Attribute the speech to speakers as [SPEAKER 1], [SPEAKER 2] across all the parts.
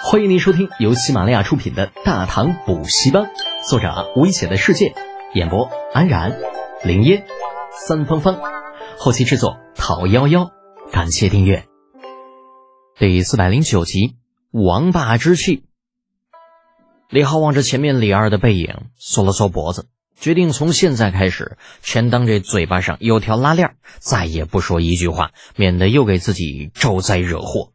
[SPEAKER 1] 欢迎您收听由喜马拉雅出品的《大唐补习班》，作者危险的世界，演播安然、林烟、三芳芳，后期制作陶幺幺。感谢订阅。第四百零九集《王霸之气》。李浩望着前面李二的背影，缩了缩脖子，决定从现在开始，全当这嘴巴上有条拉链，再也不说一句话，免得又给自己招灾惹祸。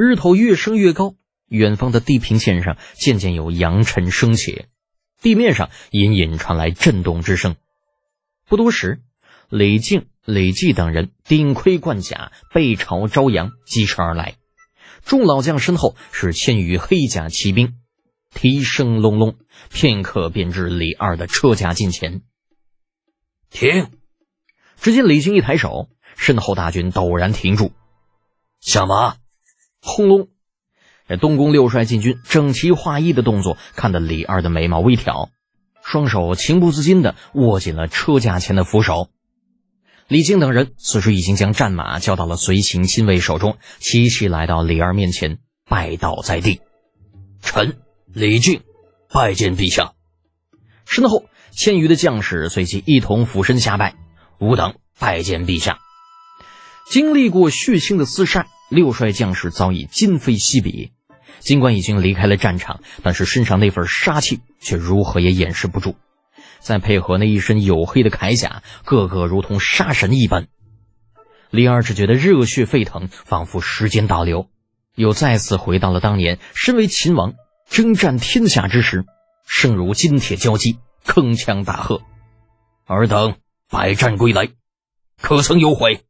[SPEAKER 1] 日头越升越高，远方的地平线上渐渐有扬尘升起，地面上隐隐传来震动之声。不多时，李靖、李绩等人顶盔贯甲，背朝朝阳疾驰而来。众老将身后是千余黑甲骑兵，蹄声隆隆，片刻便至李二的车甲近前。
[SPEAKER 2] 停！
[SPEAKER 1] 只见李靖一抬手，身后大军陡然停住，
[SPEAKER 2] 下马。
[SPEAKER 1] 轰隆！这东宫六帅进军，整齐划一的动作，看得李二的眉毛微挑，双手情不自禁地握紧了车架前的扶手。李靖等人此时已经将战马交到了随行亲卫手中，齐齐来到李二面前，拜倒在地。
[SPEAKER 2] 臣李靖拜见陛下。
[SPEAKER 1] 身后千余的将士随即一同俯身下拜。
[SPEAKER 2] 吾等拜见陛下。
[SPEAKER 1] 经历过血腥的厮杀。六帅将士早已今非昔比，尽管已经离开了战场，但是身上那份杀气却如何也掩饰不住。再配合那一身黝黑的铠甲，个个如同杀神一般。李二只觉得热血沸腾，仿佛时间倒流，又再次回到了当年身为秦王征战天下之时，声如金铁交击，铿锵大喝：“
[SPEAKER 2] 尔等百战归来，可曾有悔？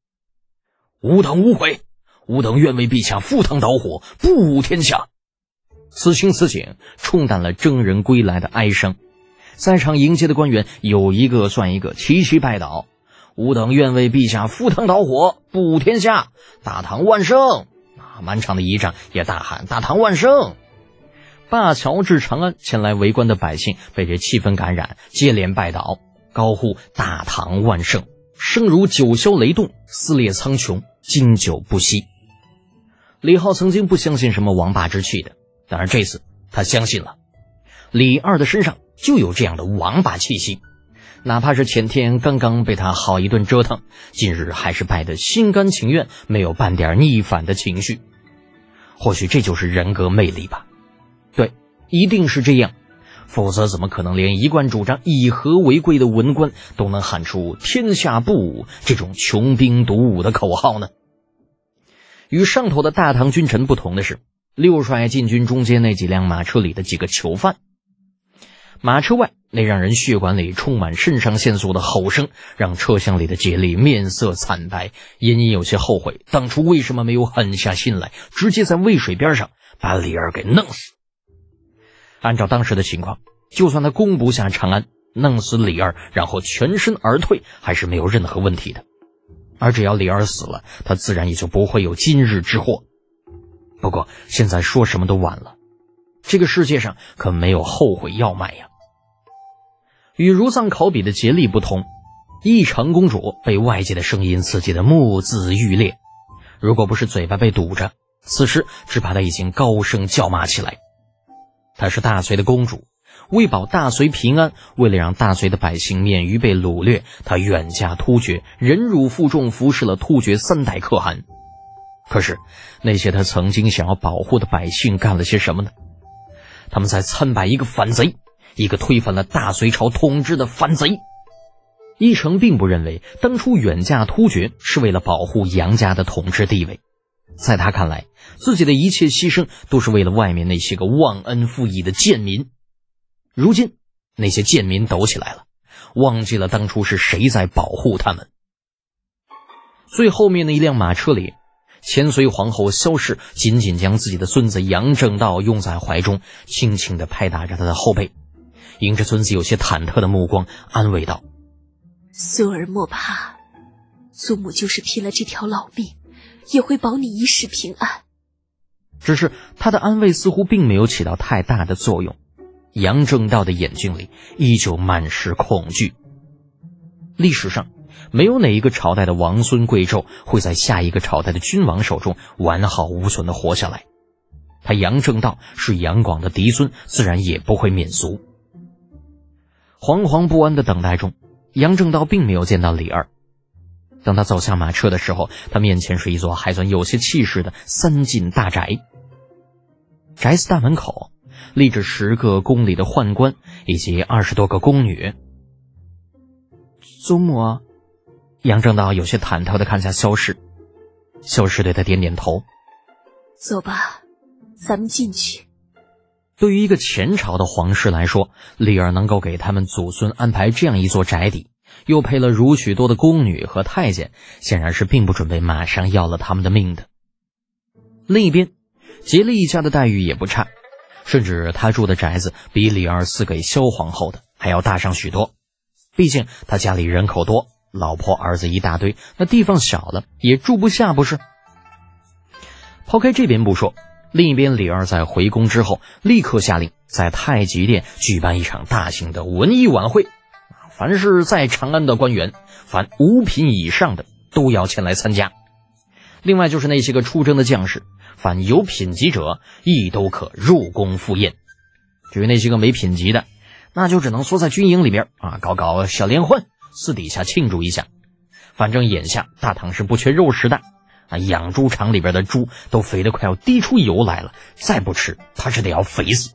[SPEAKER 2] 吾等无悔。”吾等愿为陛下赴汤蹈火，不武天下。
[SPEAKER 1] 此情此景，冲淡了征人归来的哀伤。在场迎接的官员有一个算一个，齐齐拜倒。吾等愿为陛下赴汤蹈火，不武天下。大唐万盛！啊，满场的仪仗也大喊：“大唐万盛！”灞桥至长安前来围观的百姓被这气氛感染，接连拜倒，高呼：“大唐万盛！”声如九霄雷动，撕裂苍穹，经久不息。李浩曾经不相信什么王霸之气的，但是这次他相信了。李二的身上就有这样的王霸气息，哪怕是前天刚刚被他好一顿折腾，今日还是败得心甘情愿，没有半点逆反的情绪。或许这就是人格魅力吧？对，一定是这样，否则怎么可能连一贯主张以和为贵的文官都能喊出“天下不武”这种穷兵黩武的口号呢？与上头的大唐君臣不同的是，六帅禁军中间那几辆马车里的几个囚犯。马车外那让人血管里充满肾上腺素的吼声，让车厢里的杰利面色惨白，隐隐有些后悔当初为什么没有狠下心来，直接在渭水边上把李二给弄死。按照当时的情况，就算他攻不下长安，弄死李二，然后全身而退，还是没有任何问题的。而只要李二死了，他自然也就不会有今日之祸。不过现在说什么都晚了，这个世界上可没有后悔药卖呀。与如丧考妣的竭力不同，义成公主被外界的声音刺激的目眦欲裂，如果不是嘴巴被堵着，此时只怕她已经高声叫骂起来。她是大隋的公主。为保大隋平安，为了让大隋的百姓免于被掳掠，他远嫁突厥，忍辱负重，服侍了突厥三代可汗。可是，那些他曾经想要保护的百姓干了些什么呢？他们在参拜一个反贼，一个推翻了大隋朝统治的反贼。义成并不认为当初远嫁突厥是为了保护杨家的统治地位，在他看来，自己的一切牺牲都是为了外面那些个忘恩负义的贱民。如今，那些贱民抖起来了，忘记了当初是谁在保护他们。最后面的一辆马车里，千岁皇后萧氏紧紧将自己的孙子杨正道拥在怀中，轻轻地拍打着他的后背，迎着孙子有些忐忑的目光，安慰道：“
[SPEAKER 3] 孙儿莫怕，祖母就是拼了这条老命，也会保你一世平安。”
[SPEAKER 1] 只是他的安慰似乎并没有起到太大的作用。杨正道的眼睛里依旧满是恐惧。历史上，没有哪一个朝代的王孙贵胄会在下一个朝代的君王手中完好无损的活下来。他杨正道是杨广的嫡孙，自然也不会免俗。惶惶不安的等待中，杨正道并没有见到李二。等他走下马车的时候，他面前是一座还算有些气势的三进大宅。宅子大门口立着十个宫里的宦官以及二十多个宫女。祖母，杨正道有些忐忑的看向萧氏，萧氏对他点点头。
[SPEAKER 3] 走吧，咱们进去。
[SPEAKER 1] 对于一个前朝的皇室来说，丽儿能够给他们祖孙安排这样一座宅邸。又配了如许多的宫女和太监，显然是并不准备马上要了他们的命的。另一边，杰利一家的待遇也不差，甚至他住的宅子比李二赐给萧皇后的还要大上许多。毕竟他家里人口多，老婆儿子一大堆，那地方小了也住不下，不是？抛开这边不说，另一边，李二在回宫之后，立刻下令在太极殿举办一场大型的文艺晚会。凡是在长安的官员，凡五品以上的都要前来参加。另外就是那些个出征的将士，凡有品级者亦都可入宫赴宴。至于那些个没品级的，那就只能缩在军营里边啊，搞搞小联欢，私底下庆祝一下。反正眼下大唐是不缺肉食的啊，养猪场里边的猪都肥得快要滴出油来了，再不吃他是得要肥死。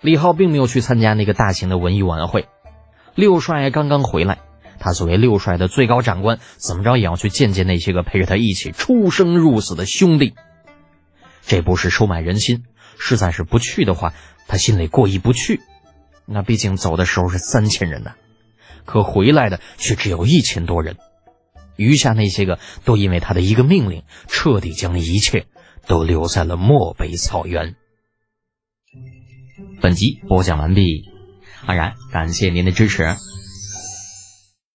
[SPEAKER 1] 李浩并没有去参加那个大型的文艺晚会。六帅刚刚回来，他作为六帅的最高长官，怎么着也要去见见那些个陪着他一起出生入死的兄弟。这不是收买人心，实在是不去的话，他心里过意不去。那毕竟走的时候是三千人呢，可回来的却只有一千多人，余下那些个都因为他的一个命令，彻底将一切都留在了漠北草原。本集播讲完毕。安然，感谢您的支持。